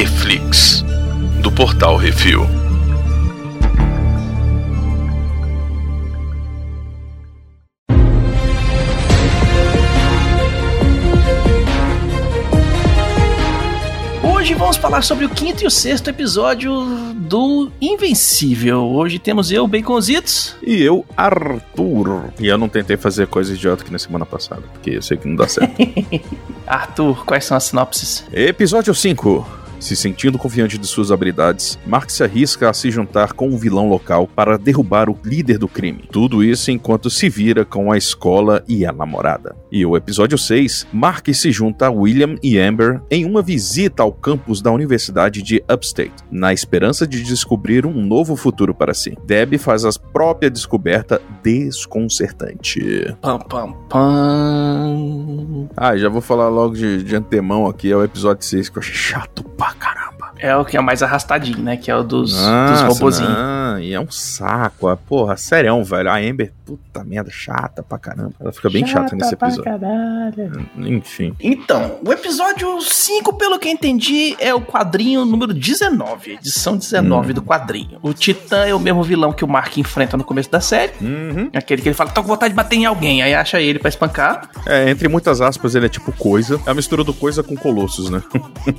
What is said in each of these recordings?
Reflix, do Portal Refil. Hoje vamos falar sobre o quinto e o sexto episódio do Invencível. Hoje temos eu, Baconzitos. E eu, Arthur. E eu não tentei fazer coisa idiota que na semana passada, porque eu sei que não dá certo. Arthur, quais são as sinopses? Episódio 5. Se sentindo confiante de suas habilidades, Mark se arrisca a se juntar com um vilão local para derrubar o líder do crime. Tudo isso enquanto se vira com a escola e a namorada. E o episódio 6, Mark se junta a William e Amber em uma visita ao campus da Universidade de Upstate, na esperança de descobrir um novo futuro para si. Deb faz a própria descoberta desconcertante. Pam, pam, pam. Ah, já vou falar logo de, de antemão aqui, é o episódio 6 que eu achei chato pra caramba. É o que é mais arrastadinho, né? Que é o dos, dos Nossa, robozinhos. E é um saco. ah, Porra, sério, velho. A Amber, puta merda, chata pra caramba. Ela fica bem chata, nesse episódio. Enfim. Então, o episódio 5, pelo que eu entendi, é o quadrinho número 19, edição 19 do quadrinho. O Titã é o mesmo vilão que o Mark enfrenta no começo da série. Uhum. Aquele que ele fala, tô com vontade de bater em alguém, aí acha ele pra espancar. É, entre muitas aspas, ele é tipo coisa. É a mistura do coisa com colossos, né?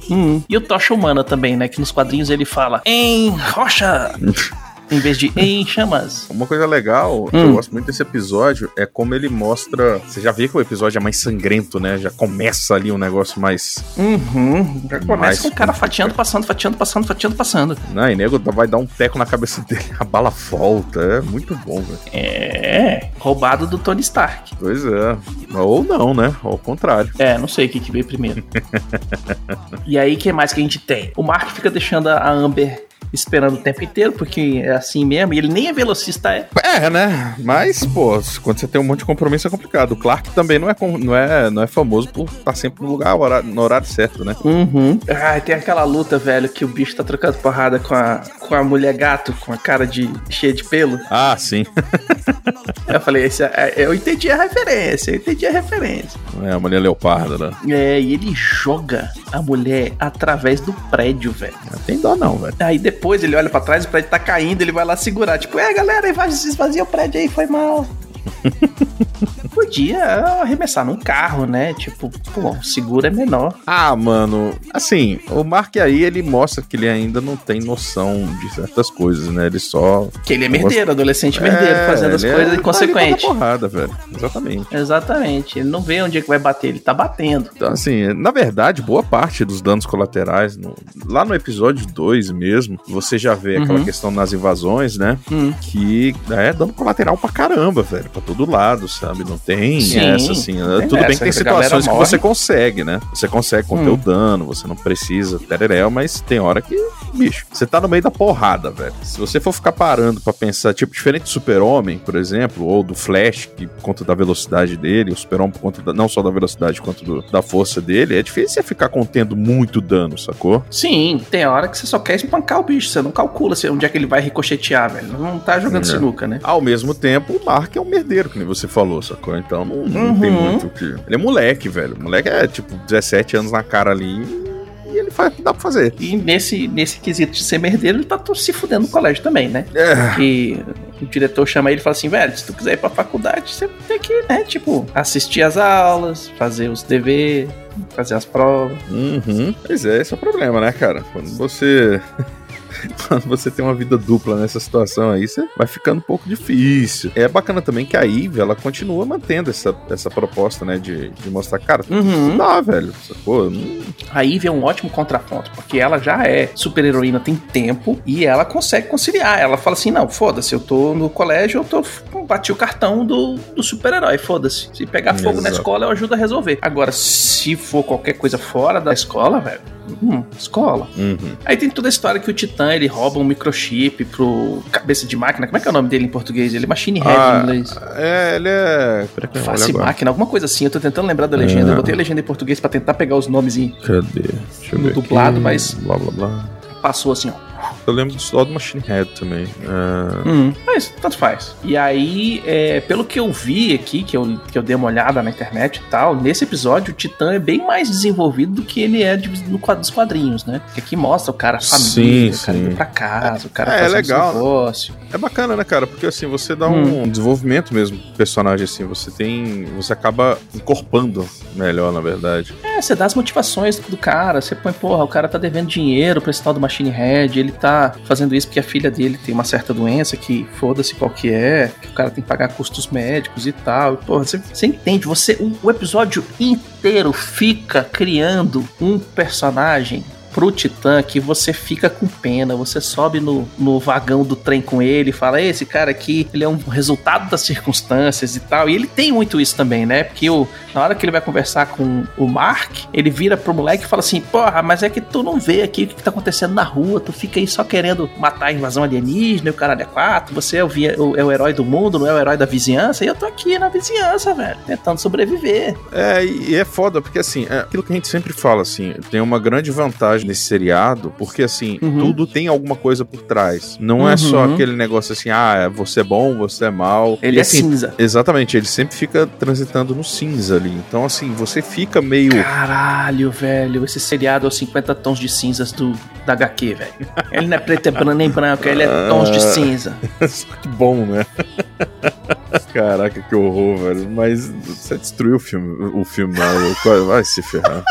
Hum. E o Tocha Humana também, né? Que nos quadrinhos ele fala em rocha, em vez de em chamas. Uma coisa legal, que Hum. eu gosto muito desse episódio, é como ele mostra. Você já vê que o episódio é mais sangrento, né? Já começa ali um negócio mais. Uhum. Já começa Mais com o cara fatiando, passando, fatiando, passando, fatiando, passando. Né? E nego vai dar um teco na cabeça dele, a bala volta. É muito bom, velho. É, roubado do Tony Stark. Pois é. Ou não, né? Ao contrário. É, não sei o que, que veio primeiro. e aí, o que mais que a gente tem? O Mark fica deixando a Amber esperando o tempo inteiro, porque é assim mesmo, e ele nem é velocista, é. É, né? Mas, pô, quando você tem um monte de compromisso é complicado. O Clark também não é, não é, não é famoso por estar sempre no lugar, no horário certo, né? Uhum. Ah, tem aquela luta, velho, que o bicho tá trocando porrada com a, com a mulher gato, com a cara de cheia de pelo. Ah, sim. Eu falei, esse é- eu entendi a referência, eu entendi a referência. É, a mulher leopardo, né? É, e ele joga a mulher através do prédio, velho. Não tem dó não, velho. Aí depois ele olha pra trás, o prédio tá caindo, ele vai lá segurar. Tipo, é galera, esvazia o prédio aí, foi mal. Podia arremessar num carro, né? Tipo, pô, o seguro é menor. Ah, mano, assim, o Mark aí, ele mostra que ele ainda não tem noção de certas coisas, né? Ele só... Que ele é merdeiro, adolescente merdeiro, fazendo as ele coisas é- inconsequentes. dar porrada, velho. Exatamente. Exatamente. Ele não vê onde é que vai bater, ele tá batendo. Então, assim, na verdade, boa parte dos danos colaterais, no- lá no episódio 2 mesmo, você já vê aquela Uhum. questão nas invasões, né? Hum. Que é dano colateral pra caramba, velho. Pra todo lado, sabe? Não tem Sim, essa, assim. né? tem Tudo bem essa, que tem situações que você consegue, né? Você consegue conter Hum. o dano, você não precisa, tereréu, mas tem hora que, bicho, você tá no meio da porrada, velho. Se você for ficar parando pra pensar, tipo, diferente do Super-Homem, por exemplo, ou do Flash, que por conta da velocidade dele, o Super-Homem por conta da- não só da velocidade quanto do- da força dele, é difícil você ficar contendo muito dano, sacou? Sim, tem hora que você só quer espancar o bicho, você não calcula se- onde é que ele vai ricochetear, velho. Não tá jogando É. sinuca, né? Ao mesmo tempo, o Mark é um merdeiro, que nem você falou, sacou? Então não, não Uhum. tem muito o que. Ele é moleque, velho. O moleque é tipo 17 anos na cara ali e ele faz o que dá pra fazer. E nesse, nesse quesito de ser merdeiro, ele tá se fudendo no colégio também, né? É. Que o diretor chama ele e fala assim, velho, se tu quiser ir pra faculdade, você tem que, né, tipo, assistir as aulas, fazer os deveres, fazer as provas. Uhum. Pois é, esse é o problema, né, cara? Quando você. Quando você tem uma vida dupla nessa situação aí, você vai ficando um pouco difícil. É bacana também que a Eve, ela continua mantendo essa, essa proposta, né? De, de mostrar, cara, Uhum. não dá, velho. Pô, não, A Eve é um ótimo contraponto, porque ela já é super-heroína tem tempo e ela consegue conciliar. Ela fala assim: não, foda-se, eu tô no colégio, eu tô. Bati o cartão do, do super-herói, foda-se. Se pegar fogo na Exato. escola, eu ajudo a resolver. Agora, se for qualquer coisa fora da escola, velho. Hum, escola. Uhum. Aí tem toda a história que o Titã ele rouba um microchip pro cabeça de máquina. Como é que é o nome dele em português? Ele é Machine Head Ah, em inglês. É, ele é. Face máquina, alguma coisa assim. Eu tô tentando lembrar da legenda. É. Eu botei a legenda em português pra tentar pegar os nomes e Cadê? Deixa eu No ver dublado, aqui. mas- Blá blá blá. passou assim, ó. Eu lembro só do Machine Head também. É... Hum, mas tanto faz. E aí, é, pelo que eu vi aqui, que eu, que eu dei uma olhada na internet e tal, nesse episódio o Titã é bem mais desenvolvido do que ele é de, no, dos quadrinhos, né? Porque aqui mostra o cara família, sim, o cara indo pra casa, o cara é, é legal. negócio. É bacana, né, cara? Porque assim, você dá hum. um desenvolvimento mesmo pro personagem, assim, você tem. Você acaba encorpando melhor, na verdade. É, você dá as motivações do cara, você põe, porra, o cara tá devendo dinheiro pra esse tal do Machine Head, ele tá fazendo isso porque a filha dele tem uma certa doença que foda-se qual que é, que o cara tem que pagar custos médicos e tal. Porra, você, você entende, você. O, o episódio inteiro fica criando um personagem pro Titã que você fica com pena, você sobe no, no vagão do trem com ele e fala: esse cara aqui, ele é um resultado das circunstâncias e tal. E ele tem muito isso também, né? Porque o, na hora que ele vai conversar com o Mark, ele vira pro moleque e fala assim: Porra, mas é que tu não vê aqui o que, tá acontecendo na rua, tu fica aí só querendo matar a invasão alienígena e o caralho é quatro, você é o, o, é o herói do mundo, não é o herói da vizinhança, e eu tô aqui na vizinhança, velho, tentando sobreviver. É, e é foda, porque assim, é aquilo que a gente sempre fala, assim, tem uma grande vantagem nesse seriado, porque assim, uhum. tudo tem alguma coisa por trás. Não uhum. é só uhum. aquele negócio assim, ah, você é bom, você é mal. Ele e, é assim, cinza. Exatamente, ele sempre fica transitando no cinza ali. Então, assim, você fica meio. Caralho, velho, esse seriado é os 50 tons de cinzas do, da HQ, velho. Ele não é preto e branco, nem branco, ele é tons de ah. cinza. que bom, né? Caraca, que horror, velho. Mas você destruiu o filme, o filme, vai se ferrar.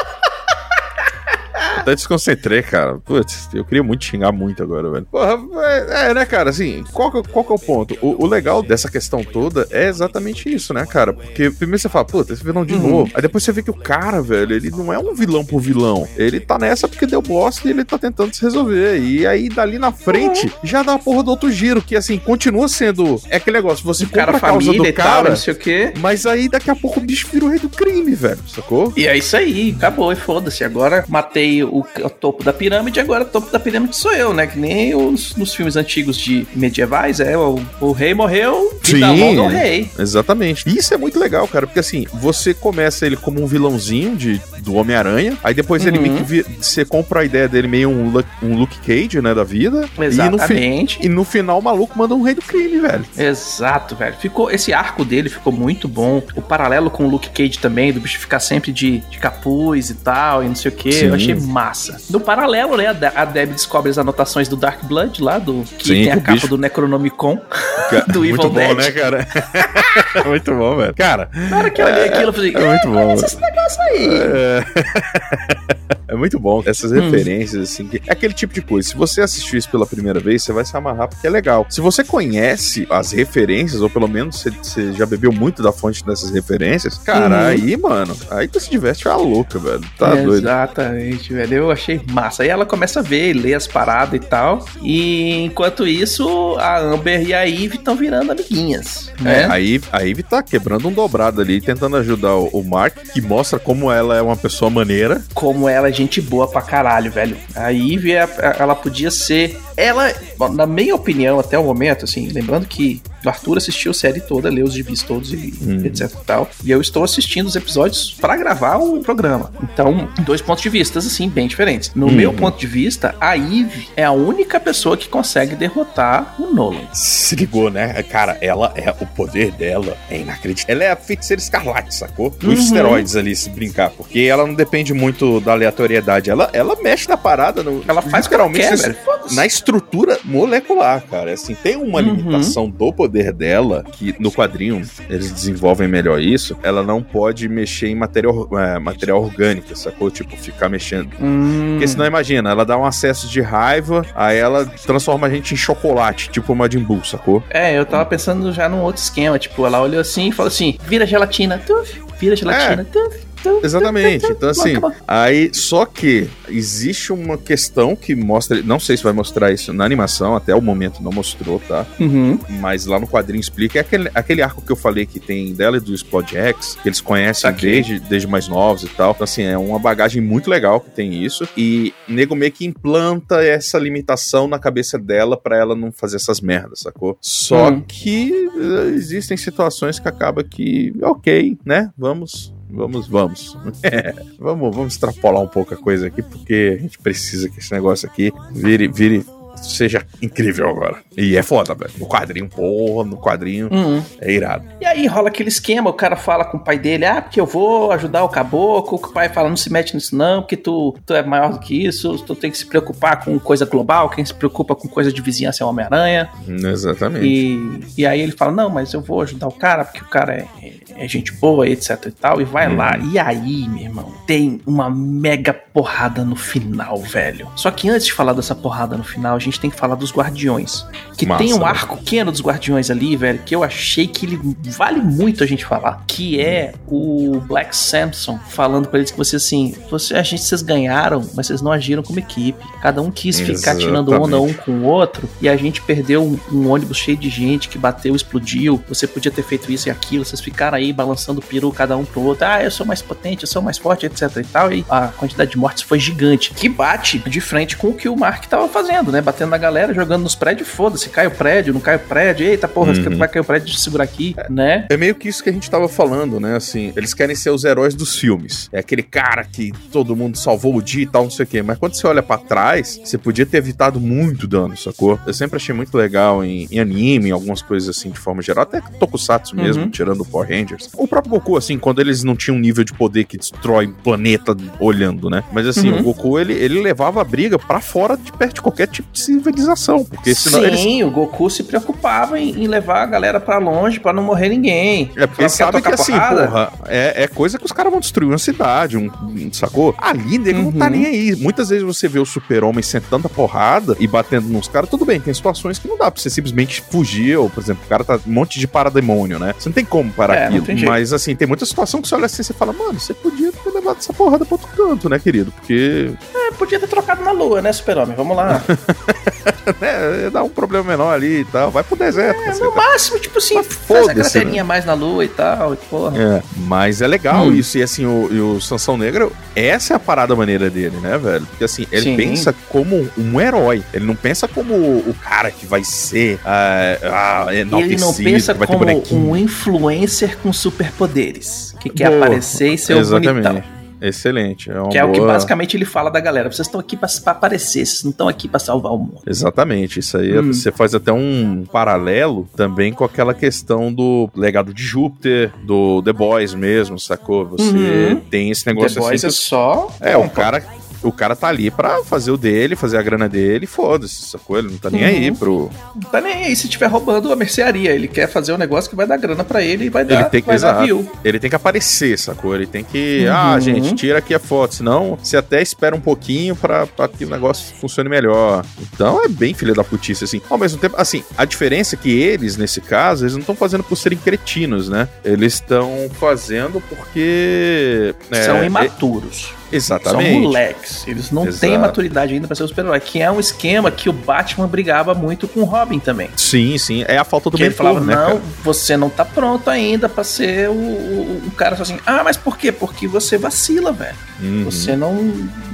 Até desconcentrei, cara. Putz, eu queria muito xingar muito agora, velho. Porra, é, é né, cara, assim, qual que, qual que é o ponto? O, o, legal dessa questão toda é exatamente isso, né, cara? Porque primeiro você fala, puta, esse vilão de uhum. novo. Aí depois você vê que o cara, velho, ele não é um vilão por vilão. Ele tá nessa porque deu bosta e ele tá tentando se resolver. E aí, dali na frente, uhum. já dá a porra do outro giro, que assim, continua sendo. É aquele negócio, você compra cara, a causa do cara, tal, não sei o quê. Mas aí daqui a pouco o bicho vira o rei do crime, velho, sacou? E é isso aí, acabou, e foda-se. Agora matei o, o, topo da pirâmide, agora o topo da pirâmide sou eu, né? Que nem os, nos filmes antigos de medievais, é, o, o rei morreu e Sim, dá ao rei. Exatamente. Isso é muito legal, cara, porque assim, você começa ele como um vilãozinho de, do Homem-Aranha, aí depois uhum. ele meio que você compra a ideia dele meio um, um Luke Cage, né, da vida. Exatamente. E no, e no final o maluco manda um rei do crime, velho. Exato, velho. Ficou, esse arco dele ficou muito bom. O paralelo com o Luke Cage também, do bicho ficar sempre de, de capuz e tal, e não sei o que, eu achei massa. No paralelo, né, a Deb descobre as anotações do Dark Blood lá, do que Sim, tem a capa bicho. do Necronomicon, do Evil muito Dead. bom, né, cara? muito bom, velho. Cara, na hora que eu olhei é, aquilo, eu falei, é muito bom. esse negócio aí. É... É muito bom essas hum. referências, assim. Que é aquele tipo de coisa. Se você assistiu isso pela primeira vez, você vai se amarrar porque é legal. Se você conhece as referências, ou pelo menos você, você já bebeu muito da fonte dessas referências, cara, uhum. aí, mano, aí tu se diverte a louca, velho. Tá é, doido. Exatamente, velho. Eu achei massa. Aí ela começa a ver, ler as paradas e tal. E enquanto isso, a Amber e a Eve estão virando amiguinhas. Né? É, a Eve, a Eve tá quebrando um dobrado ali, tentando ajudar o, o Mark, que mostra como ela é uma pessoa maneira. Como ela é gente boa pra caralho, velho. A Eve, ela podia ser. Ela, na minha opinião, até o momento, assim, lembrando que o Arthur assistiu a série toda, leu os gibis todos e hum. etc e tal. E eu estou assistindo os episódios para gravar o programa. Então, dois pontos de vista, assim, bem diferentes. No hum. meu ponto de vista, a Eve é a única pessoa que consegue derrotar o Nolan. Se ligou, né? Cara, ela é. O poder dela é inacreditável. Ela é a feiticeira escarlate, sacou? Os uhum. esteroides ali, se brincar. Porque ela não depende muito da aleatoriedade. Ela, ela mexe na parada. No, ela faz literalmente quer, na estrutura molecular, cara. Assim, tem uma uhum. limitação do poder dela, que no quadrinho eles desenvolvem melhor isso, ela não pode mexer em matéria, é, material orgânica, sacou? Tipo, ficar mexendo. Hum. Porque senão, imagina, ela dá um acesso de raiva, aí ela transforma a gente em chocolate, tipo uma Majin Buu, sacou? É, eu tava pensando já num outro esquema, tipo, ela olhou assim e falou assim, vira gelatina, tuf, vira gelatina, é. tuf. Exatamente. Então, assim, aí, só que existe uma questão que mostra, não sei se vai mostrar isso na animação, até o momento não mostrou, tá? Uhum. Mas lá no quadrinho explica, é aquele, aquele arco que eu falei que tem dela e do Spod X, que eles conhecem desde, desde mais novos e tal. Então, assim, é uma bagagem muito legal que tem isso. E nego meio que implanta essa limitação na cabeça dela para ela não fazer essas merdas, sacou? Só uhum. que uh, existem situações que acaba que, ok, né? Vamos vamos, vamos. É, vamos, vamos extrapolar um pouco a coisa aqui, porque a gente precisa que esse negócio aqui vire, vire seja incrível agora. E é foda, velho. No quadrinho, porra, no quadrinho Uhum. é irado. E aí rola aquele esquema, o cara fala com o pai dele, ah, porque eu vou ajudar o caboclo, o pai fala, não se mete nisso não, porque tu, tu é maior do que isso, tu tem que se preocupar com coisa global, quem se preocupa com coisa de vizinhança é o Homem-Aranha. Exatamente. E, e aí ele fala, não, mas eu vou ajudar o cara, porque o cara é, é- gente boa, etc e tal, e vai Uhum. lá. E aí, meu irmão, tem uma mega porrada no final, velho. Só que antes de falar dessa porrada no final, a gente tem que falar dos Guardiões. Que Massa, tem um né? arco pequeno dos Guardiões ali, velho, que eu achei que ele vale muito a gente falar. Que é o Black Samson falando pra eles que você assim, você, a gente, vocês ganharam, mas vocês não agiram como equipe. Cada um quis ficar tirando onda um Exatamente. com o outro e a gente perdeu um, um ônibus cheio de gente que bateu, explodiu. Você podia ter feito isso e aquilo, vocês ficaram aí balançando o peru cada um pro outro. Ah, eu sou mais potente, eu sou mais forte, etc e tal. E a quantidade de mortes foi gigante. Que bate de frente com o que o Mark tava fazendo, né? Batendo na galera, jogando nos prédios, foda-se, cai o prédio, não cai o prédio. Eita porra, Uhum. vai cair o prédio, deixa eu segurar aqui, né? É meio que isso que a gente tava falando, né? Assim, eles querem ser os heróis dos filmes. É aquele cara que todo mundo salvou o dia e tal, não sei o quê. Mas quando você olha pra trás, você podia ter evitado muito dano, sacou? Eu sempre achei muito legal em, em anime, em algumas coisas assim, de forma geral. Até Tokusatsu mesmo, Uhum. tirando o Power O próprio Goku, assim, quando eles não tinham um nível de poder que destrói um planeta olhando, né? Mas assim, Uhum. o Goku, ele, ele levava a briga pra fora de perto de qualquer tipo de civilização. Porque senão Sim, eles o Goku se preocupava em, em levar a galera pra longe pra não morrer ninguém. É porque sabe que assim, porrada. porra, é, é coisa que os caras vão destruir uma cidade, um, um- sacou? Ali, nego não tá Uhum. nem aí. Muitas vezes você vê o super-homem sentando a porrada e batendo nos caras, tudo bem, tem situações que não dá pra você simplesmente fugir, ou, por exemplo, o cara tá um monte de parademônio, né? Você não tem como parar É, aquilo. Mas assim, tem muita situação que você olha assim e fala, mano, você podia ter levado essa porrada pra outro canto, né, querido? Porque É, podia ter trocado na lua, né, super-homem? Vamos lá. né, dá um problema menor ali e tal. Vai pro deserto, É, no máximo, tipo assim, Mas faz a craterinha mais na lua e tal, e porra. É, mas é legal Hum. isso. E assim, o, e o Sansão Negro, essa é a parada maneira dele, né, velho? Porque assim, ele Sim. pensa como um herói. Ele não pensa como o cara que vai ser ah, ah, Ele não pensa como um influencer com superpoderes, que quer Boa. aparecer e ser o bonitão. Excelente. É uma Que é o que boa- basicamente ele fala da galera. Vocês estão aqui pra, pra aparecer, vocês não estão aqui pra salvar o mundo. Exatamente, isso aí Hum. você faz até um paralelo também com aquela questão do legado de Júpiter, do The Boys mesmo, sacou? Você Uhum. tem esse The negócio Boys assim. é que- só. É, o cara, o cara tá ali pra fazer o dele, fazer a grana dele, foda-se, sacou? Ele não tá nem Uhum. aí pro. Não tá nem aí se estiver roubando a mercearia. Ele quer fazer um negócio que vai dar grana pra ele e vai Ele dar, tem que- vai dar exato. view. Ele tem que aparecer, sacou? Ele tem que. Uhum. Ah, gente, tira aqui a foto. Senão, você até espera um pouquinho pra, pra que o negócio funcione melhor. Então é bem filha da putice, assim. Ao mesmo tempo, assim, a diferença é que eles, nesse caso, eles não estão fazendo por serem cretinos, né? Eles estão fazendo porque. é, São é- imaturos. Exatamente. São moleques. Eles não Exato. têm maturidade ainda pra ser um super-herói. Que é um esquema que o Batman brigava muito com o Robin também. Sim, sim. É a falta do Que ele mentor, falava, né, não, cara? você não tá pronto ainda pra ser o, o, o cara assim. Ah, mas por quê? Porque você vacila, velho. Uhum. Você não,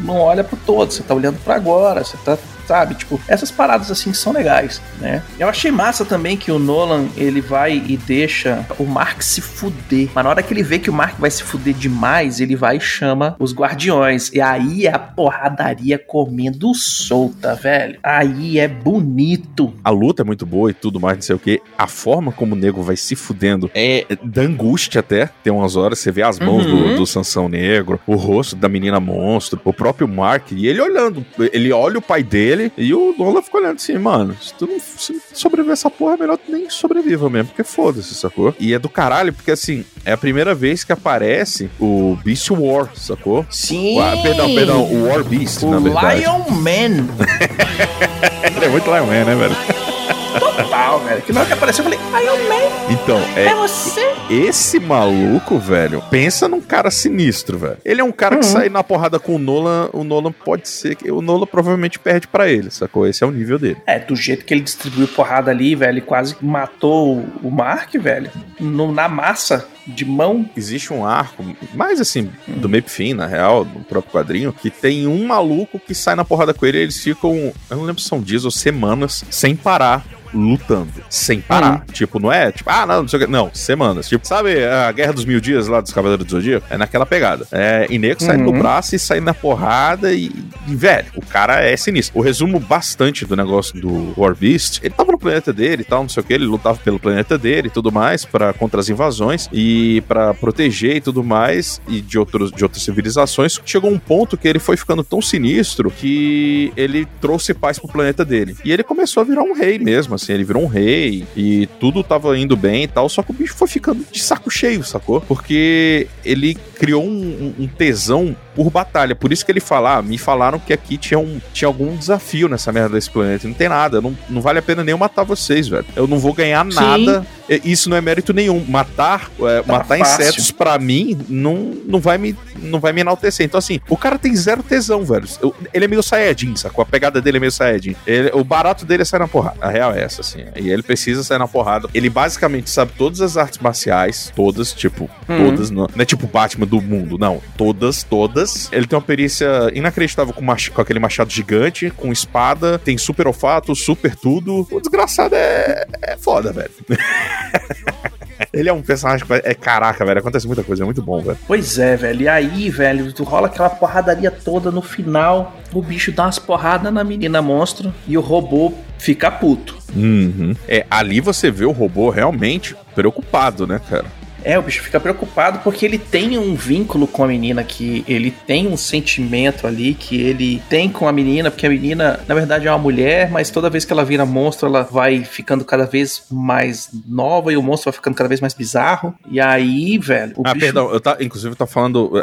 não olha pro todo, você tá olhando pra agora, você tá, sabe, tipo, essas paradas assim são legais, né? Eu achei massa também que o Nolan, ele vai e deixa o Mark se fuder. Mas na hora que ele vê que o Mark vai se fuder demais, ele vai e chama os guardiões. E aí é a porradaria comendo solta, velho. Aí é bonito. a luta é muito boa e tudo mais, não sei o que. A forma como o nego vai se fudendo é da angústia até. Tem umas horas, você vê as mãos Uhum. do, do Sansão Negro, o rosto da menina monstro, o próprio Mark, e ele olhando. Ele olha o pai dele e o Nolan fica olhando assim, mano, se tu não, se sobreviver essa porra, é melhor tu nem sobreviva mesmo, porque foda-se, sacou? E é do caralho, porque assim, é a primeira vez que aparece o Beast War, sacou? Sim! Ah, perdão, perdão, o War Beast, na O verdade. Lion Man. Ele é muito Lion Man, né, velho? Total, velho. Que na hora que apareceu, eu falei, Lion Man, Então, é, é, você? Esse maluco, velho, pensa num cara sinistro, velho. Ele é um cara que Uhum. sai na porrada com o Nolan, o Nolan pode ser que o Nolan provavelmente perde pra ele, sacou? Esse é o nível dele. É, do jeito que ele distribuiu porrada ali, velho, ele quase matou o- Mark, velho, no- na massa, de mão. Existe um arco, mais assim, do meio fim, na real, do próprio quadrinho, que tem um maluco que sai na porrada com ele e eles ficam, eu não lembro se são dias ou semanas, sem parar lutando, sem parar. Uhum. Tipo, não é tipo, ah, não, não sei o que. Não, semanas. Tipo, sabe a Guerra dos Mil Dias lá dos Cavaleiros do Zodíaco? É naquela pegada. É, e nego saindo Uhum. no braço e saindo na porrada e, e, velho, o cara é sinistro. O resumo bastante do negócio do War Beast, ele tava no planeta dele e tal, não sei o que, ele lutava pelo planeta dele e tudo mais, para contra as invasões e para proteger e tudo mais, e de, outros, de outras civilizações. Chegou um ponto que ele foi ficando tão sinistro que ele trouxe paz pro planeta dele. E ele começou a virar um rei mesmo, assim, ele virou um rei e tudo tava indo bem e tal, só que o bicho foi ficando de saco cheio, sacou? Porque ele criou um, um tesão por batalha. Por isso que ele fala, ah, me falaram que aqui tinha, um, tinha algum desafio nessa merda desse planeta. Não tem nada, não, não vale a pena nem eu matar vocês, velho. Eu não vou ganhar nada. E Isso não é mérito nenhum. Matar, é, Tá matar fácil. insetos pra mim não, não, vai me, não vai me enaltecer. Então, assim, o cara tem zero tesão, velho. Eu- ele é meio Saiyajin, sacou? A pegada dele é meio Saiyajin. Ele- o barato dele é sair na porrada. A real é essa, assim. E ele precisa sair na porrada. Ele basicamente sabe todas as artes marciais, todas, tipo, Uhum. todas. Não, não é tipo Batman do mundo, não. Todas, todas. Ele tem uma perícia inacreditável com, mach- com aquele machado gigante, com espada, tem super olfato, super tudo. O desgraçado é, é foda, velho. Ele é um personagem que é caraca, velho. Acontece muita coisa, é muito bom, velho. Pois é, velho. E aí, velho, tu rola aquela porradaria toda no final. O bicho dá umas porradas na menina monstro e o robô fica puto. Uhum. É, ali você vê o robô realmente preocupado, né, cara? É, o bicho fica preocupado porque ele tem um vínculo com a menina que ele tem um sentimento ali que ele tem com a menina, porque a menina, na verdade, é uma mulher, mas toda vez que ela vira monstro, ela vai ficando cada vez mais nova e o monstro vai ficando cada vez mais bizarro. E aí, velho, o ah, bicho perdão, eu tá, inclusive eu tô falando é,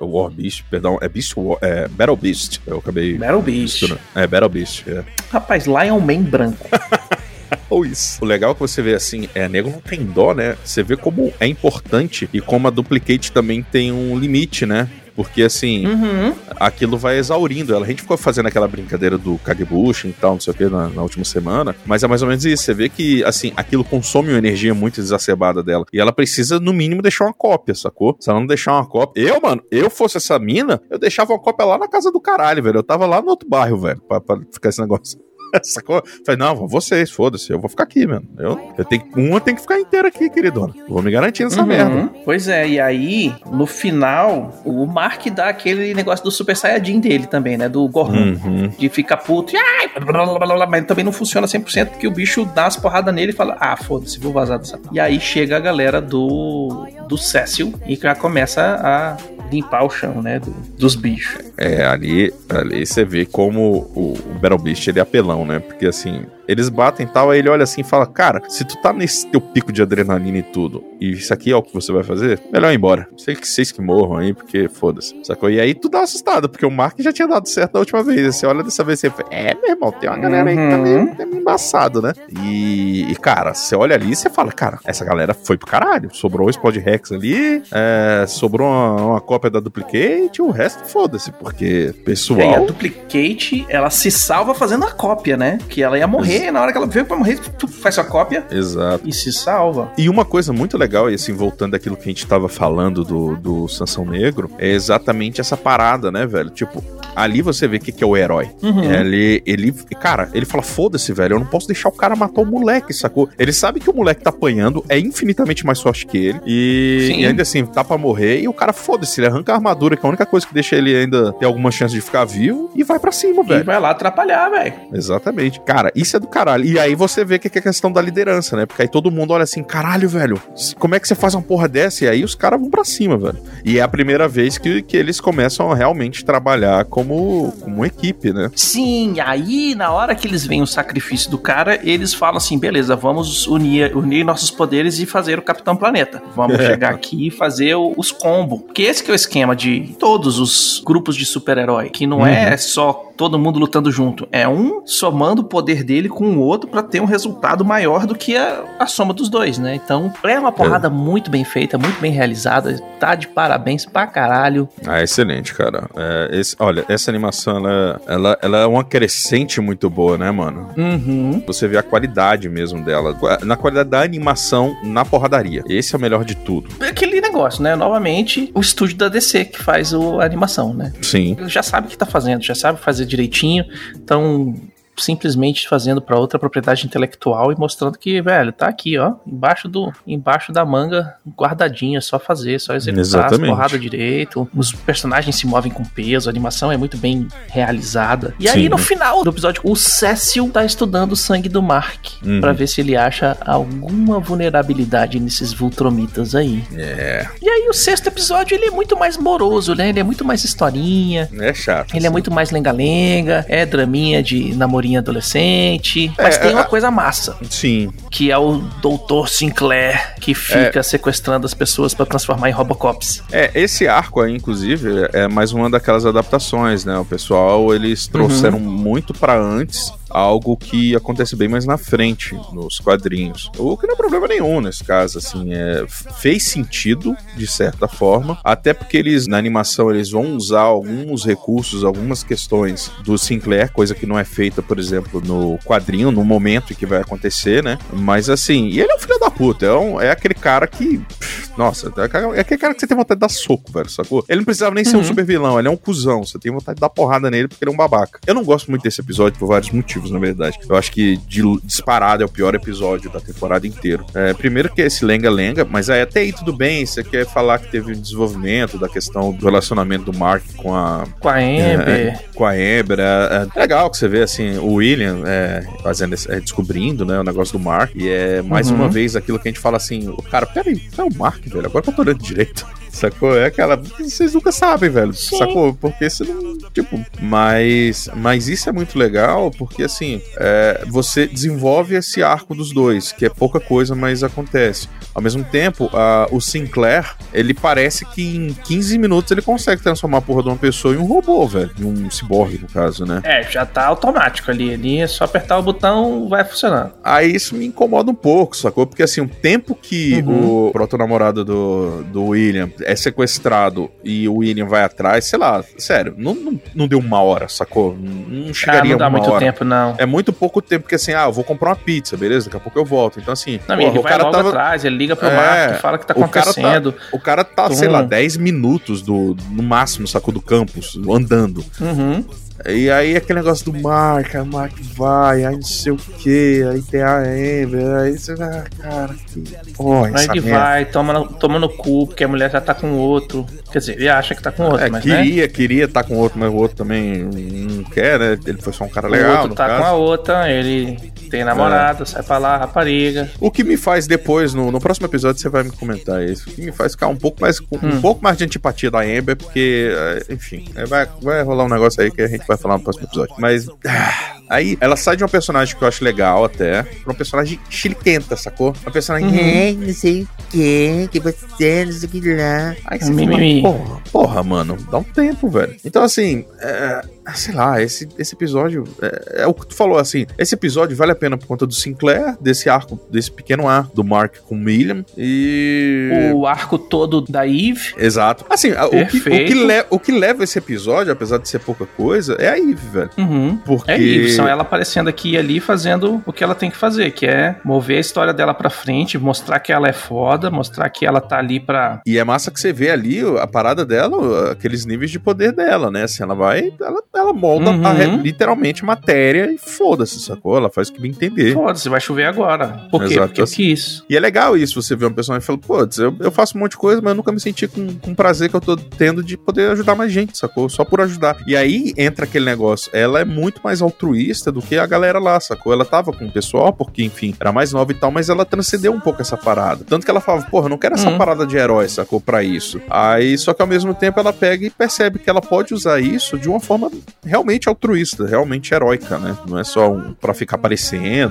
é, War Beast, perdão, é Beast War, é Battle Beast. Eu acabei Battle Beast. É Battle Beast, é. Rapaz, Lion Man branco. Ou isso. O legal é que você vê assim, é, nego não tem dó, né? Você vê como é importante e como a Duplicate também tem um limite, né? Porque assim, Uhum. aquilo vai exaurindo ela. A gente ficou fazendo aquela brincadeira do Kagebushin e tal, não sei o que, na, na última semana. Mas é mais ou menos isso. Você vê que, assim, aquilo consome uma energia muito exacerbada dela. E ela precisa, no mínimo, deixar uma cópia, sacou? Se ela não deixar uma cópia. Eu, mano, eu fosse essa mina, eu deixava uma cópia lá na casa do caralho, velho. Eu tava lá no outro bairro, velho, pra, pra ficar esse negócio. Sacou? Falei, não, vão vocês, foda-se, eu vou ficar aqui, mano. Eu, eu tenho, uma tem que ficar inteira aqui, queridona. Vou me garantir nessa Uhum. merda. Pois é, e aí, no final, o Mark dá aquele negócio do Super Saiyajin dele também, né? Do Gohan. Uhum. De ficar puto e ai, blá, blá, blá, blá, mas também não funciona 100% porque o bicho dá as porradas nele e fala: Ah, foda-se, vou vazar dessa. E aí chega a galera do, do Cecil e já começa a limpar o chão, né? do- dos bichos. É, ali, ali você vê como o, o Battle Beast ele é apelão, né? Porque assim, eles batem e tal, aí ele olha assim e fala: Cara, se tu tá nesse teu pico de adrenalina e tudo, e isso aqui é o que você vai fazer, melhor ir embora. Sei que vocês que morram aí, porque foda-se. Sacou? E aí tu dá uma assustada, porque o Mark já tinha dado certo da última vez. Você olha dessa vez e você fala: É, meu irmão, tem uma galera aí que tá meio, tá meio embaçado, né? E, e, cara, você olha ali e você fala: Cara, essa galera foi pro caralho. Sobrou o Spod Rex ali, é, sobrou uma, uma cópia da Duplicate, o resto foda-se, porque E aí a pessoal. Duplicate, ela se salva fazendo a cópia, né? Que ela ia morrer, na hora que ela veio pra morrer, tu faz sua cópia Exato. e se salva. E uma coisa muito legal, e assim, voltando àquilo que a gente tava falando do, do Sansão Negro, é exatamente essa parada, né, velho? Tipo, ali você vê o que, que é o herói. Uhum. Ele, ele, cara, ele fala: foda-se, velho, eu não posso deixar o cara matar o moleque, sacou? Ele sabe que o moleque tá apanhando, é infinitamente mais forte que ele, e, e ainda assim, tá pra morrer, e o cara, foda-se, ele arranca a armadura, que é a única coisa que deixa ele ainda ter alguma chance de ficar vivo, e vai pra cima, E velho. vai lá atrapalhar, velho. Exatamente. Cara, isso é do caralho. E aí você vê que é questão da liderança, né? Porque aí todo mundo olha assim, caralho, velho, como é que você faz uma porra dessa? E aí os caras vão pra cima, velho. E é a primeira vez que, que eles começam a realmente trabalhar como, como equipe, né? Sim, aí na hora que eles veem o sacrifício do cara, eles falam assim: beleza, vamos unir, unir nossos poderes e fazer o Capitão Planeta. Vamos É. chegar aqui e fazer os combos. Porque esse que é o esquema de todos os grupos de super-herói, que não é só todo mundo lutando junto, é um somando o poder dele com o outro pra ter um resultado maior do que a, a soma dos dois, né? Então é uma porrada muito bem feita, muito bem realizada, tá de parabéns pra caralho. Ah, excelente, cara. É, esse- olha, essa animação, ela, ela, ela é uma crescente muito boa, né, mano? Uhum. Você vê a qualidade mesmo dela. Na qualidade da animação na porradaria. Esse é o melhor de tudo. É aquele negócio, né? Novamente, o estúdio da DC que faz o- a animação, né? Sim. Já sabe o que tá fazendo, já sabe fazer direitinho. Então, simplesmente fazendo para outra propriedade intelectual e mostrando que, velho, tá aqui, ó, embaixo do embaixo da manga, guardadinho, é só fazer, só executar Exatamente. as porradas direito. Os personagens se movem com peso, a animação é muito bem realizada. E aí Sim. no final do episódio, o Cécio tá estudando o sangue do Mark Uhum. pra ver se ele acha alguma vulnerabilidade nesses Vultromitas aí. É. E aí o sexto episódio, ele é muito mais moroso, né? Ele é muito mais historinha. É chato. Ele é assim. muito mais lenga-lenga, é draminha de adolescente. Mas É, tem uma é, coisa massa, Sim. que é o Doutor Sinclair, que fica sequestrando as pessoas pra transformar em Robocops. É, esse arco aí, inclusive, é mais uma daquelas adaptações, né? O pessoal, eles trouxeram muito pra antes algo que acontece bem mais na frente nos quadrinhos. O que não é problema nenhum nesse caso, assim, é, fez sentido de certa forma, até porque eles na animação eles vão usar alguns recursos, algumas questões do Sinclair, coisa que não é feita, por exemplo, no quadrinho, no momento em que vai acontecer, né? Mas assim, e ele é um filho da puta, é, um- é aquele cara que, pff, nossa, é aquele cara que você tem vontade de dar soco, velho, sacou? Ele não precisava nem ser um Uhum. super vilão, ele é um cuzão, você tem vontade de dar porrada nele porque ele é um babaca. Eu não gosto muito desse episódio por vários motivos, na verdade. Eu acho que de disparado é o pior episódio da temporada inteira. É, primeiro que é esse lenga-lenga, mas aí até aí tudo bem, você quer falar que teve um desenvolvimento da questão do relacionamento do Mark com a, Com a Amber. é, com a Amber. É, é legal que você vê assim, o William é, fazendo esse- é, descobrindo né, o negócio do Mark. E é mais Uhum. uma vez aquilo que a gente fala assim: o cara, peraí, é o Mark, velho. Agora que eu tô olhando direito. Sacou? É aquela. Vocês nunca sabem, velho. Sim. Sacou? Porque você não. Tipo. Mas. Mas isso é muito legal, porque assim. é, você desenvolve esse arco dos dois, que é pouca coisa, mas acontece. Ao mesmo tempo, a- o Sinclair, ele parece que em 15 minutos ele consegue transformar a porra de uma pessoa em um robô, velho. Em um ciborgue, no caso, né? É, já tá automático ali. Ali é só apertar o botão, vai funcionando. Aí isso me incomoda um pouco, sacou? Porque assim, o tempo que Uhum. o proto-namorado do, do William é sequestrado e o William vai atrás, sei lá, sério, não, não, não deu uma hora, sacou? Não, não Ah, chegaria não dá muito hora. tempo, não. É muito pouco tempo, porque assim, ah, eu vou comprar uma pizza, beleza? Daqui a pouco eu volto. Então, assim, Não, porra, ele o vai cara logo tava. atrás, ele liga pro É, Mark, fala que tá o cara tá- acontecendo. O cara tá, sei lá, 10 minutos do, no máximo, sacou? Do campus, andando. Uhum. E aí aquele negócio do Mark, a Mark vai, aí não sei o que, aí tem a Amber, aí você vai, ah, cara, que porra, essa merda. vai, toma no, toma no cu, porque a mulher já tá com outro. Quer dizer, ele acha que tá com outro, É, mas né? queria, queria estar com outro, mas o outro também não quer, né? Ele foi só um cara O legal, outro no tá caso. Com a outra, ele tem namorada, sai pra lá, rapariga. O que me faz depois, no, no próximo episódio, você vai me comentar isso. O que me faz ficar um pouco mais com um Hum. pouco mais de antipatia da Amber, porque, é, enfim, é, vai, vai rolar um negócio aí que a gente vai falar no próximo episódio. Mas ah, aí ela sai de uma personagem que eu acho legal até, pra uma personagem chiliquenta, sacou? Uma personagem. Uhum. "Ai, não sei o que, que você, não sei o que lá. Aí você Mimimi. fala, porra, porra, mano, dá um tempo, velho. Então, assim, é, sei lá, esse, esse episódio é, é o que tu falou, assim, esse episódio vale a pena por conta do Sinclair, desse arco, desse pequeno arco do Mark com o William e... O arco todo da Eve. Exato. Assim, o que, o, que le- o que leva esse episódio, apesar de ser pouca coisa, é a Eve, velho. Uhum. Porque... É a Eve, são ela aparecendo aqui e ali fazendo o que ela tem que fazer, que é mover a história dela pra frente, mostrar que ela é foda, mostrar que ela tá ali pra. E é massa que você vê ali a parada dela, aqueles níveis de poder dela, né? Assim, ela vai, ela, ela molda Uhum. a literalmente matéria e foda-se, sacou? Ela faz o que entender. Foda-se, vai chover agora. Por quê? Exato. Porque eu quis. E é legal isso, você ver uma pessoa e fala, pô, eu, eu faço um monte de coisa, mas eu nunca me senti com, com o prazer que eu tô tendo de poder ajudar mais gente, sacou? Só por ajudar. E aí entra aquele negócio, ela é muito mais altruísta do que a galera lá, sacou? Ela tava com o pessoal, porque, enfim, era mais nova e tal, mas ela transcendeu um pouco essa parada. Tanto que ela falava, porra, eu não quero essa Uhum. parada de herói, sacou? Pra isso. Aí, só que ao mesmo tempo ela pega e percebe que ela pode usar isso de uma forma realmente altruísta, realmente heróica, né? Não é só um, pra ficar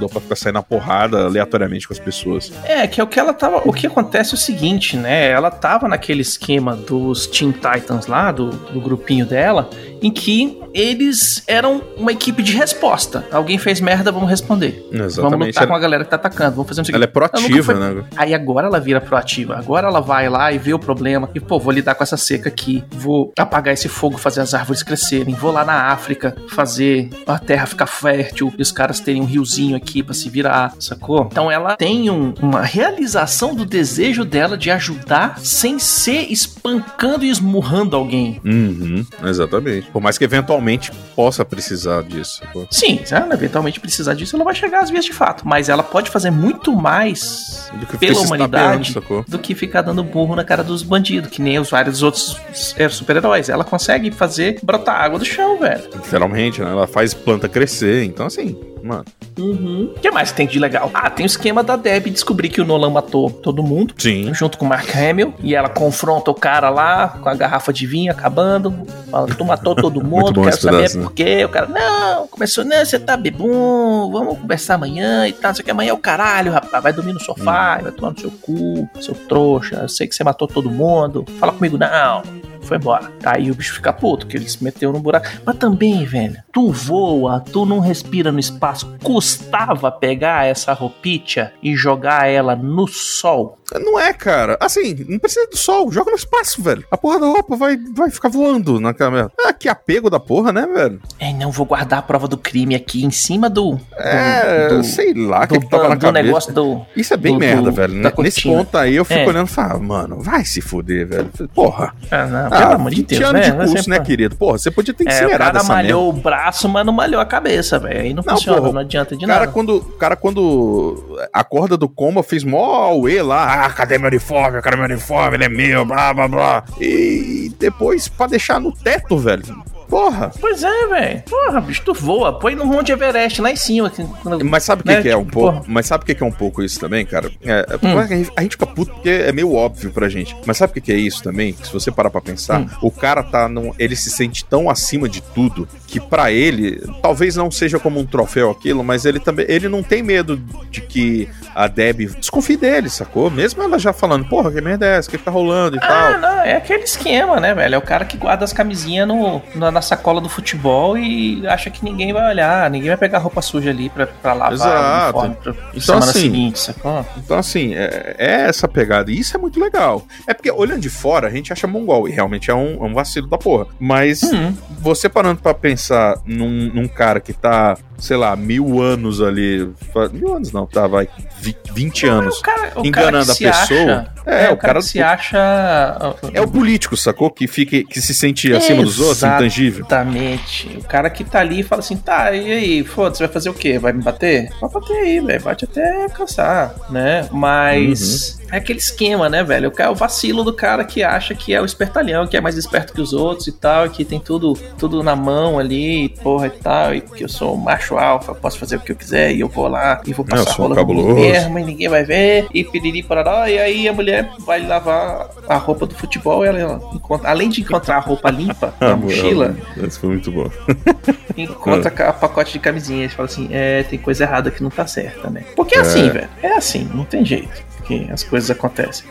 ou pra ficar saindo na porrada aleatoriamente com as pessoas. É, que é o que ela tava. O que acontece é o seguinte, né? Ela tava naquele esquema dos Teen Titans lá, do, do grupinho dela, em que eles eram uma equipe de resposta. Alguém fez merda, vamos responder. Vamos Exatamente. lutar Ela, com a galera que tá atacando, vamos fazer um ela é proativa, foi- né? Aí agora ela vira proativa. Agora ela vai lá e vê o problema. E, pô, vou lidar com essa seca aqui. Vou apagar esse fogo, fazer as árvores crescerem. Vou lá na África fazer a terra ficar fértil e os caras terem um riozinho aqui pra se virar, sacou? Então ela tem um- uma realização do desejo dela de ajudar sem ser espancando e esmurrando alguém. Uhum, exatamente. Por mais que eventualmente possa precisar disso. sacou? Sim, se ela eventualmente precisar disso, ela vai chegar às vias de fato. Mas ela pode fazer muito mais Do que pela humanidade sacou? do que ficar dando burro na cara dos bandidos, que nem os vários outros é, super-heróis. Ela consegue fazer brotar água do chão, velho. Literalmente, né? Ela faz planta crescer. Então, assim, mano. O que mais tem de legal? Ah, tem o esquema da Deb descobrir que o Nolan matou todo mundo. Sim. Junto com o Mark Hamill. E ela confronta o cara lá com a garrafa de vinho acabando. Fala, tu matou todo mundo, quero saber pedaço, né? por quê. O cara, não, começou, não, você tá bebum, vamos conversar amanhã e tal. Só que amanhã é o caralho, rapaz. Vai dormir no sofá, vai tomar no seu cu, seu trouxa. Eu sei que você matou todo mundo. Fala comigo, não. Foi embora. Aí o bicho fica puto, que ele se meteu no buraco. Mas também, velho, tu voa, tu não respira no espaço. Custava pegar essa roupinha e jogar ela no sol. Não é, cara. Assim, não precisa do sol. Joga no espaço, velho. A porra da roupa vai, vai ficar voando naquela merda. Ah, que apego da porra, né, velho? É, não vou guardar a prova do crime aqui em cima do. É, do- sei lá que, do, que tava na do cabeça. negócio do. Isso é bem merda, velho. Nesse ponto aí eu fico É. olhando e falo, mano, vai se fuder, velho. Porra. Ah, não, Ah, pelo amor de 20 Deus, anos né? de curso, né, querido? Porra, você podia ter É, o incinerado cara essa merda. malhou o braço, mas não malhou a cabeça, velho. Aí não, Não, funciona, porra, não adianta de cara, nada. quando, o cara, quando acorda do coma, fez mó auê lá. Ah, cadê meu uniforme? Eu quero meu uniforme, ele é meu, blá, blá, blá. E depois, pra deixar no teto, velho. Porra. Pois é, velho. Porra, bicho, tu voa. Põe no Monte Everest lá em cima. quando- Mas sabe o que, Né, que é um tipo, pouco? Mas sabe o que, que é um pouco isso também, cara? É, é- Hum. a gente- fica puto porque é meio óbvio pra gente. Mas sabe o que, que é isso também? Que se você parar pra pensar, Hum. o cara tá num. Ele se sente tão acima de tudo que pra ele, talvez não seja como um troféu aquilo, mas ele também. Ele não tem medo de que a Deb desconfie dele, sacou? Mesmo ela já falando, porra, que merda é essa? O que, tá rolando e Ah, tal. não, é aquele esquema, né, velho? É o cara que guarda as camisinhas no, na, na sacola do futebol e acha que ninguém vai olhar, ninguém vai pegar roupa suja ali pra, pra lavar Exato. o uniforme pra Então, semana assim, seguinte, sacou? Então, assim, é, é essa pegada. E isso é muito legal. É porque, olhando de fora, a gente acha mongol. E realmente é um, é um vacilo da porra. Mas Hum. você parando pra pensar num, num cara que tá, sei lá, mil anos ali. Mil anos não, tá, vai. Vi- 20 anos. Cara, enganando a pessoa. Acha, É, é, o cara, se acha. É o político, sacou? Que, fica, que se sente acima dos outros, intangível. Exatamente. O cara que tá ali e fala assim: tá, e aí, foda-se, vai fazer o quê? Vai me bater? Vai bater aí, velho. Bate até cansar, né? Mas. Uhum. É aquele esquema, né, velho? O cara- o vacilo do cara que acha que é o espertalhão, que é mais esperto que os outros e tal, e que tem tudo, tudo na mão ali, porra e tal, e que eu sou macho alfa, posso fazer o que eu quiser, e eu vou lá e vou passar um rola cabuloso. mesmo, e ninguém vai ver, e piriri parará, e aí a mulher vai lavar a roupa do futebol, e ela encontra, além de encontrar a roupa limpa na mochila, Isso foi muito bom. encontra ca- pacote de camisinhas e fala assim: é, tem coisa errada que não tá certa, né? Porque é É. assim, velho. É assim, não tem jeito. Que as coisas acontecem.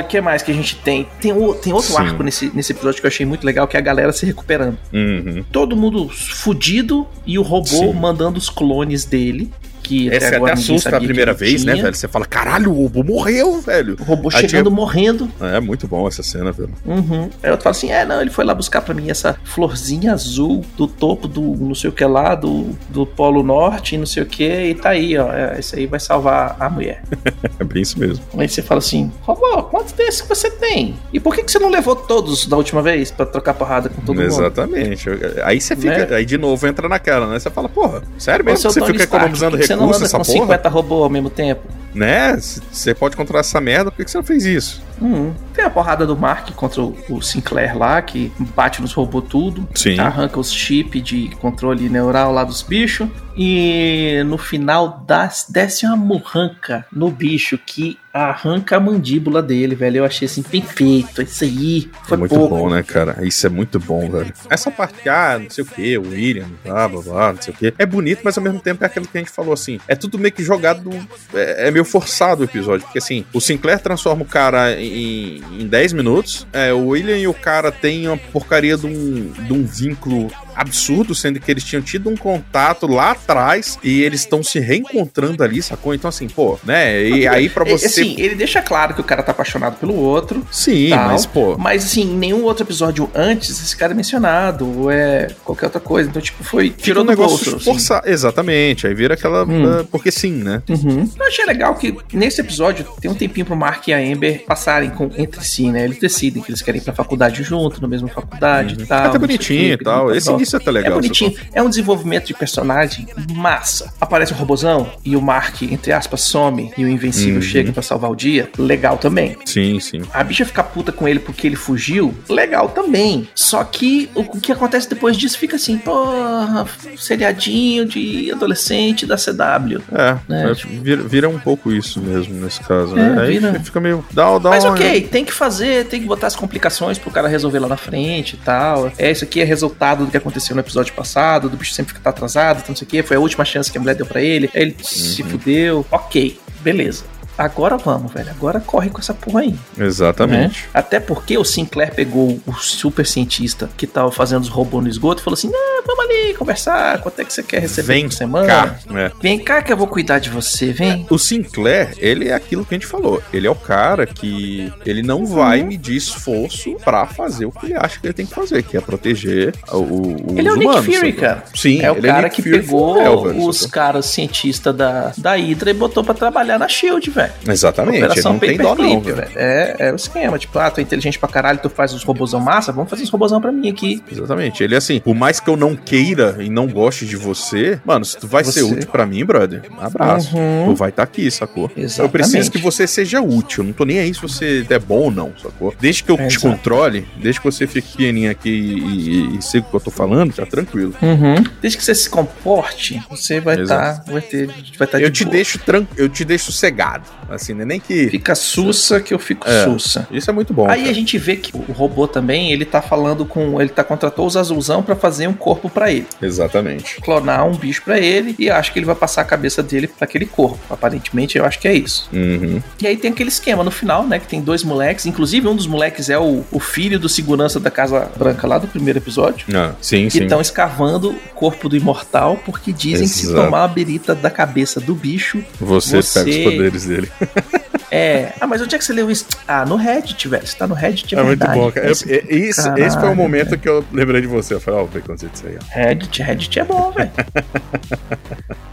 O que mais que a gente tem? Tem, o- tem outro Sim. arco nesse, nesse episódio que eu achei muito legal, que é a galera se recuperando. Uhum. Todo mundo fudido e o robô Sim. mandando os clones dele. Que Essa até agora ninguém assusta a primeira vez, né, tinha. velho? Você fala, caralho, o robô morreu, velho. O robô Aí chegando tinha- morrendo. É muito bom essa cena, velho. Uhum. Aí outro fala assim: é, não, ele foi lá buscar pra mim essa florzinha azul do topo do não sei o que lá, do, do Polo Norte e não sei o que, e tá aí, ó. É, esse aí vai salvar a mulher. É bem isso mesmo. Aí você fala assim: robô, quantos desses que você tem? E por que, que você não levou todos da última vez pra trocar porrada com todo mundo? Exatamente. Aí você fica. Né? Aí de novo entra naquela, né? Você fala, porra, sério mesmo você fica Stark, economizando que você não anda essa com porra? 50 robôs ao mesmo tempo? Né? Você pode controlar essa merda, por que você não fez isso? Hum. Tem a porrada do Mark contra o, o Sinclair lá, que bate nos robôs tudo. Sim. Arranca os chips de controle neural lá dos bichos. E no final dá, desce uma murranca no bicho que arranca a mandíbula dele, velho. Eu achei assim, perfeito. Isso aí foi é muito pouco. bom, né, cara? Isso é muito bom, velho. Essa parte, ah, não sei o que, o William, blá, blá, blá, não sei o que. É bonito, mas ao mesmo tempo é aquilo que a gente falou assim. É tudo meio que jogado. É, é meio forçado o episódio. Porque assim, o Sinclair transforma o cara em, em 10 minutos. É, o William e o cara têm uma porcaria de um, de um vínculo absurdo, sendo que eles tinham tido um contato lá atrás e eles estão se reencontrando ali, sacou? Então, assim, pô, né? E aí pra você. Assim, ele deixa claro que o cara tá apaixonado pelo outro. Sim, tal, mas, pô. Mas assim, em nenhum outro episódio antes esse cara é mencionado, ou é qualquer outra coisa. Então, tipo, foi. Tirou um do negócio bolso. assim. forçar. Exatamente. Aí vira aquela. Hum. ah, porque sim, né? Uhum. Eu achei legal que nesse episódio tem um tempinho pro Mark e a Amber passarem com, entre si, né? Eles decidem que eles querem ir pra faculdade junto, na mesma faculdade e tal. Até sei o bonitinho e tal. tal, Esse início é até É legal. bonitinho. É um desenvolvimento de personagem massa. Aparece o robozão e o Mark, entre aspas, some e o Invencível Uhum. chega pra salvar o dia. Legal também. Sim, sim. A bicha ficar puta com ele porque ele fugiu, legal também. Só que o, que acontece depois disso fica assim, porra, seriadinho de adolescente da CW. É, Né, é, vira, vira um pouco isso mesmo nesse caso, É, né? Aí vira. fica meio. Dá, dá Mas ok, tem que fazer, tem que botar as complicações pro cara resolver lá na frente e tal. É, isso aqui é resultado do que aconteceu no episódio passado, do bicho sempre que tá atrasado, então não sei o que, foi a última chance que a mulher deu pra ele, aí ele se fudeu. Ok, beleza. Agora vamos, velho. Agora corre com essa porra aí. Exatamente. né? Até porque o Sinclair pegou o super cientista que tava fazendo os robôs no esgoto e falou assim: Não, vamos ali conversar. Quanto é que você quer receber Vem por semana? cá. É. Vem cá que eu vou cuidar de você, vem. O Sinclair, ele é aquilo que a gente falou. Ele é o cara que ele não Uhum. vai medir esforço pra fazer o que ele acha que ele tem que fazer, que é proteger o, o, Ele é o Nick humanos, Fury, sacou? cara. Sim, é o ele cara Nick que Fury pegou os caras cientistas da, da Hydra e botou pra trabalhar na Shield, velho. Exatamente, ele Operação não tem dó não, velho. velho. É, é o esquema. Tipo, ah, tu é inteligente pra caralho, tu faz os robôzão massa, vamos fazer os robôzão pra mim aqui. Exatamente. Ele é assim, por mais que eu não queira e não goste de você, mano, se tu vai Você- ser útil pra mim, brother, um abraço. Uhum. Tu vai estar aqui, sacou? Eu Exatamente. preciso que você seja útil. Não tô nem aí se você é bom ou não, sacou? Desde que eu É, te exato. controle, desde que você fique pequenininho aqui e, e, e siga o que eu tô falando, tá tranquilo. Uhum. Desde que você se comporte, você vai estar. Exato. vai ter. Vai tá eu de te boa. deixo tran... eu te deixo cegado. Assim, né? Nem que. Fica sussa que eu fico É. sussa. Isso é muito bom. Aí a cara. gente vê que o robô também, ele tá falando com. Ele tá contratou os azulzão pra fazer um corpo pra ele. Exatamente. Clonar um bicho pra ele e acho que ele vai passar a cabeça dele pra aquele corpo. Aparentemente, eu acho que é isso. Uhum. E aí tem aquele esquema no final, né? Que tem dois moleques. Inclusive, um dos moleques é o, o filho do segurança da Casa Branca lá do primeiro episódio. Ah, sim, Que sim. estão escavando o corpo do imortal, porque dizem que se Exato. tomar uma berita da cabeça do bicho, Você, você- pega os poderes dele. é. Ah, mas onde é que você leu isso? Ah, no Reddit, velho. Você tá no Reddit, é, É muito verdade. bom, cara. Eu- Esse- isso, Caralho, esse foi o momento que eu lembrei de você. Eu falei, ó, o preconceito isso aí, ó. Reddit, Reddit é bom, velho.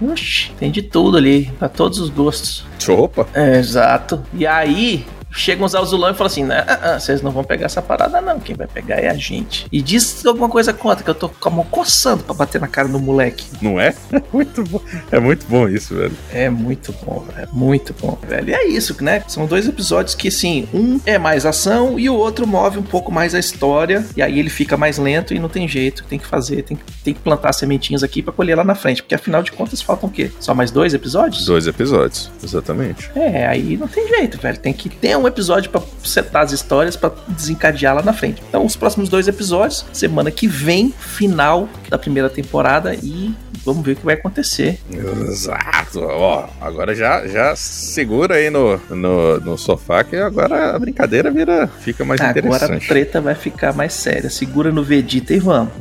Oxi, tem de tudo ali, pra todos os gostos. Opa! É, exato. E aí, chegam os azulão e falam assim: "Né, ah, ah, vocês não vão pegar essa parada, não. Quem vai pegar é a gente. E diz alguma coisa contra, que eu tô com a mão coçando pra bater na cara do moleque. Não é? É muito bom. É muito bom isso, velho. É muito bom, velho. É muito bom, velho. E é isso, né? São dois episódios que, assim, um é mais ação e o outro move um pouco mais a história. E aí ele fica mais lento e não tem jeito. Tem que fazer, tem, que- tem que plantar sementinhas aqui pra colher lá na frente. Porque afinal de contas faltam o quê? Só mais dois episódios? Dois episódios, exatamente. É, aí não tem jeito, velho. Tem que ter um episódio pra setar as histórias pra desencadear lá na frente. Então, os próximos dois episódios, semana que vem, final da primeira temporada e vamos ver o que vai acontecer. Exato. Ó, agora já, já segura aí no, no, no sofá que agora a brincadeira vira, fica mais Agora a interessante. treta vai ficar mais séria. Segura no Vegeta e vamos.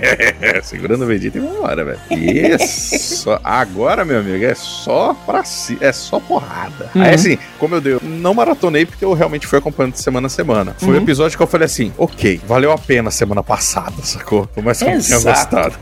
Segurando o Vegeta e vambora, velho. Isso. Agora, meu amigo, é só pra si, é só porrada. Uhum. Aí, assim, como eu dei, não maratonei porque eu realmente fui acompanhando de semana a semana. Foi Uhum. um episódio que eu falei assim, ok, valeu a pena semana passada, sacou? Por mais que eu não tinha gostado.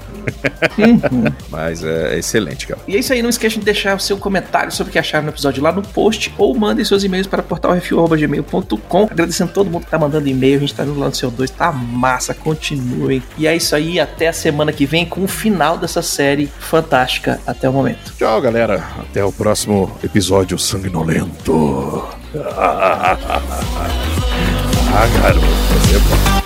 Uhum. Mas é, é excelente, cara. E é isso aí, não esqueça de deixar o seu comentário sobre o que acharam no episódio lá no post ou mandem seus e-mails para portalrefil.gmail.com. Agradecendo todo mundo que tá mandando e-mail, a gente tá no Lando Seu 2, tá massa, continuem. E é isso aí, até a semana que vem com o final dessa série fantástica até o momento. Tchau, galera. Até o próximo episódio sanguinolento. Ah, garoto, você é bom.